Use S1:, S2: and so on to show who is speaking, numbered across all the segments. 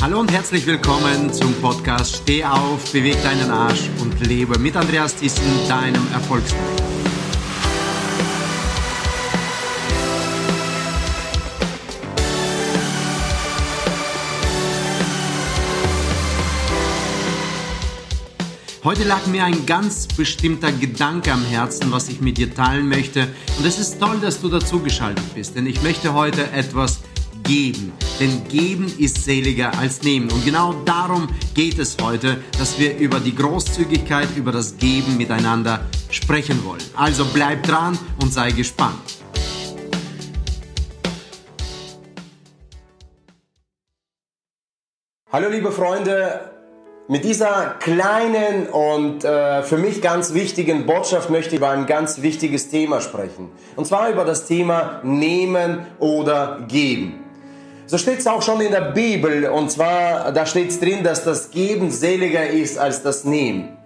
S1: Hallo und herzlich willkommen zum Podcast Steh auf, beweg deinen Arsch und lebe mit Andreas Thyssen, deinem Erfolgsmann. Heute lag mir ein ganz bestimmter Gedanke am Herzen, was ich mit dir teilen möchte. Und es ist toll, dass du dazugeschaltet bist, denn ich möchte heute etwas geben. Denn geben ist seliger als nehmen. Und genau darum geht es heute, dass wir über die Großzügigkeit, über das Geben miteinander sprechen wollen. Also bleib dran und sei gespannt.
S2: Hallo liebe Freunde, mit dieser kleinen und äh, für mich ganz wichtigen Botschaft möchte ich über ein ganz wichtiges Thema sprechen. Und zwar über das Thema Nehmen oder Geben. So steht es auch schon in der Bibel und zwar, da steht es drin, dass das Geben seliger ist als das Nehmen.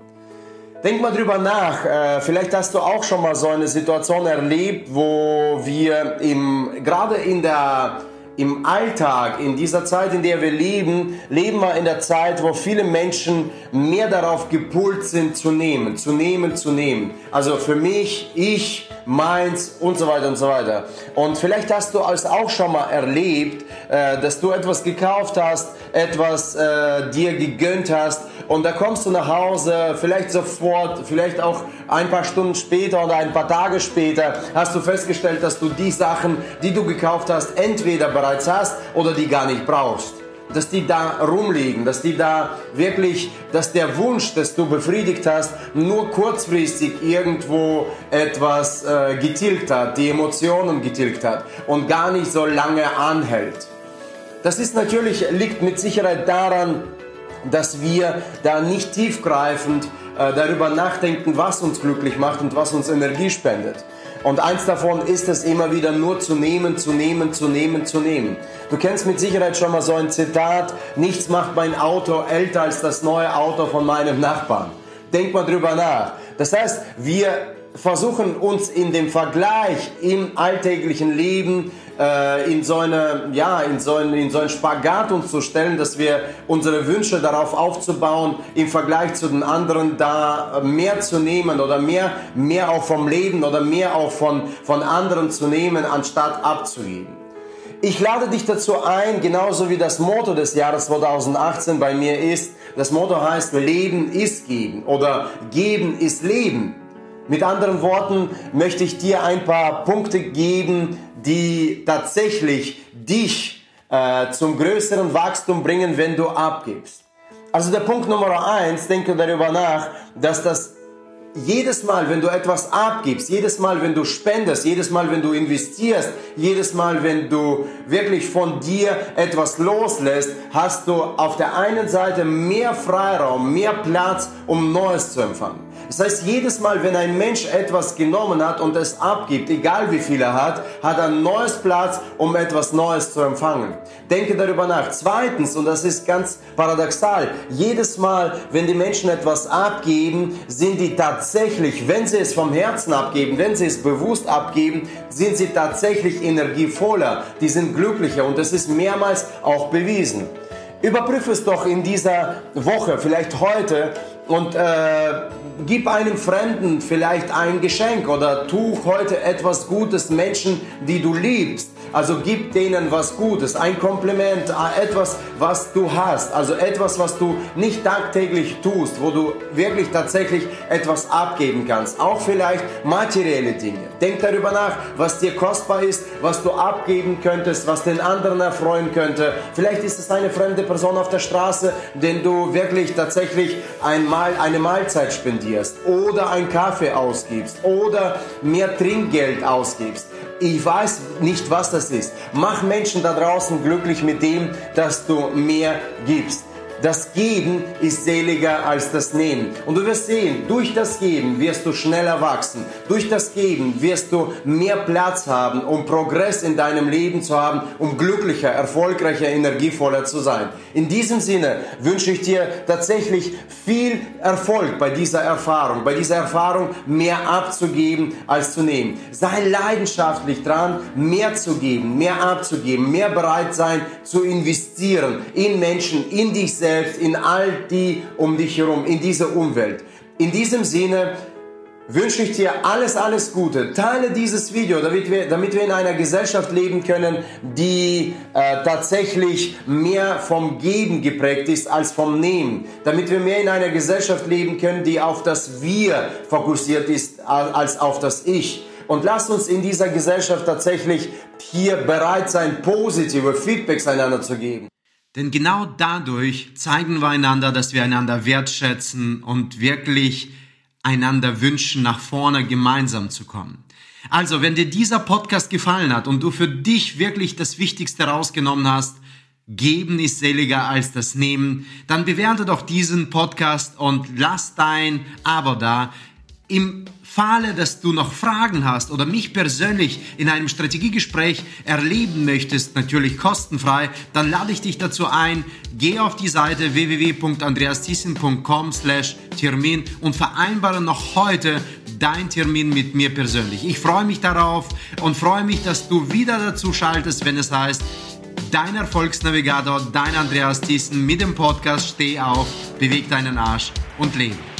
S2: Denk mal drüber nach. Äh, vielleicht hast du auch schon mal so eine Situation erlebt, wo wir im, gerade in der im Alltag, in dieser Zeit, in der wir leben, leben wir in der Zeit, wo viele Menschen mehr darauf gepult sind zu nehmen, zu nehmen, zu nehmen. Also für mich, ich, meins und so weiter und so weiter. Und vielleicht hast du es auch schon mal erlebt, äh, dass du etwas gekauft hast, etwas äh, dir gegönnt hast und da kommst du nach Hause, vielleicht sofort, vielleicht auch ein paar Stunden später oder ein paar Tage später hast du festgestellt, dass du die Sachen, die du gekauft hast, entweder bereits hast oder die gar nicht brauchst dass die da rumliegen, dass die da wirklich, dass der Wunsch, das du befriedigt hast, nur kurzfristig irgendwo etwas äh, getilgt hat, die Emotionen getilgt hat und gar nicht so lange anhält. Das ist natürlich, liegt mit Sicherheit daran, dass wir da nicht tiefgreifend äh, darüber nachdenken, was uns glücklich macht und was uns Energie spendet. Und eins davon ist es immer wieder nur zu nehmen, zu nehmen, zu nehmen, zu nehmen. Du kennst mit Sicherheit schon mal so ein Zitat, nichts macht mein Auto älter als das neue Auto von meinem Nachbarn. Denk mal drüber nach. Das heißt, wir versuchen uns in dem Vergleich im alltäglichen Leben äh, in so eine, ja, in so einen, in so einen Spagat uns zu stellen, dass wir unsere Wünsche darauf aufzubauen, im Vergleich zu den anderen da mehr zu nehmen oder mehr, mehr auch vom Leben oder mehr auch von, von anderen zu nehmen, anstatt abzugeben. Ich lade dich dazu ein, genauso wie das Motto des Jahres 2018 bei mir ist. Das Motto heißt, Leben ist geben oder Geben ist Leben. Mit anderen Worten möchte ich dir ein paar Punkte geben, die tatsächlich dich äh, zum größeren Wachstum bringen, wenn du abgibst. Also der Punkt Nummer eins, denke darüber nach, dass das jedes Mal, wenn du etwas abgibst, jedes Mal, wenn du spendest, jedes Mal, wenn du investierst, jedes Mal, wenn du wirklich von dir etwas loslässt, hast du auf der einen Seite mehr Freiraum, mehr Platz, um Neues zu empfangen. Das heißt, jedes Mal, wenn ein Mensch etwas genommen hat und es abgibt, egal wie viel er hat, hat er ein neues Platz, um etwas Neues zu empfangen. Denke darüber nach. Zweitens, und das ist ganz paradoxal, jedes Mal, wenn die Menschen etwas abgeben, sind die tatsächlich, wenn sie es vom Herzen abgeben, wenn sie es bewusst abgeben, sind sie tatsächlich energievoller, die sind glücklicher und das ist mehrmals auch bewiesen. Überprüfe es doch in dieser Woche, vielleicht heute und äh, gib einem Fremden vielleicht ein Geschenk oder tu heute etwas Gutes Menschen, die du liebst. Also gib denen was Gutes, ein Kompliment, äh, etwas, was du hast. Also etwas, was du nicht tagtäglich tust, wo du wirklich tatsächlich etwas abgeben kannst. Auch vielleicht materielle Dinge. Denk darüber nach, was dir kostbar ist, was du abgeben könntest, was den anderen erfreuen könnte. Vielleicht ist es eine fremde Person auf der Straße, den du wirklich tatsächlich einmal eine Mahlzeit spendierst oder einen Kaffee ausgibst oder mehr Trinkgeld ausgibst. Ich weiß nicht, was das ist. Mach Menschen da draußen glücklich mit dem, dass du mehr gibst. Das Geben ist seliger als das Nehmen. Und du wirst sehen, durch das Geben wirst du schneller wachsen. Durch das Geben wirst du mehr Platz haben, um Progress in deinem Leben zu haben, um glücklicher, erfolgreicher, energievoller zu sein. In diesem Sinne wünsche ich dir tatsächlich viel Erfolg bei dieser Erfahrung, bei dieser Erfahrung mehr abzugeben als zu nehmen. Sei leidenschaftlich dran, mehr zu geben, mehr abzugeben, mehr bereit sein zu investieren in Menschen, in dich selbst selbst, in all die um dich herum, in diese Umwelt. In diesem Sinne wünsche ich dir alles, alles Gute. Teile dieses Video, damit wir, damit wir in einer Gesellschaft leben können, die äh, tatsächlich mehr vom Geben geprägt ist als vom Nehmen. Damit wir mehr in einer Gesellschaft leben können, die auf das Wir fokussiert ist als auf das Ich. Und lasst uns in dieser Gesellschaft tatsächlich hier bereit sein, positive Feedbacks einander zu geben.
S1: Denn genau dadurch zeigen wir einander, dass wir einander wertschätzen und wirklich einander wünschen, nach vorne gemeinsam zu kommen. Also, wenn dir dieser Podcast gefallen hat und du für dich wirklich das Wichtigste rausgenommen hast, Geben ist seliger als das Nehmen, dann bewerte doch diesen Podcast und lass dein Abo da. Im Falle, dass du noch Fragen hast oder mich persönlich in einem Strategiegespräch erleben möchtest, natürlich kostenfrei, dann lade ich dich dazu ein, geh auf die Seite www.andreasthiessen.com slash Termin und vereinbare noch heute dein Termin mit mir persönlich. Ich freue mich darauf und freue mich, dass du wieder dazu schaltest, wenn es heißt, dein Erfolgsnavigator, dein Andreas Thiessen mit dem Podcast Steh auf, beweg deinen Arsch und lebe.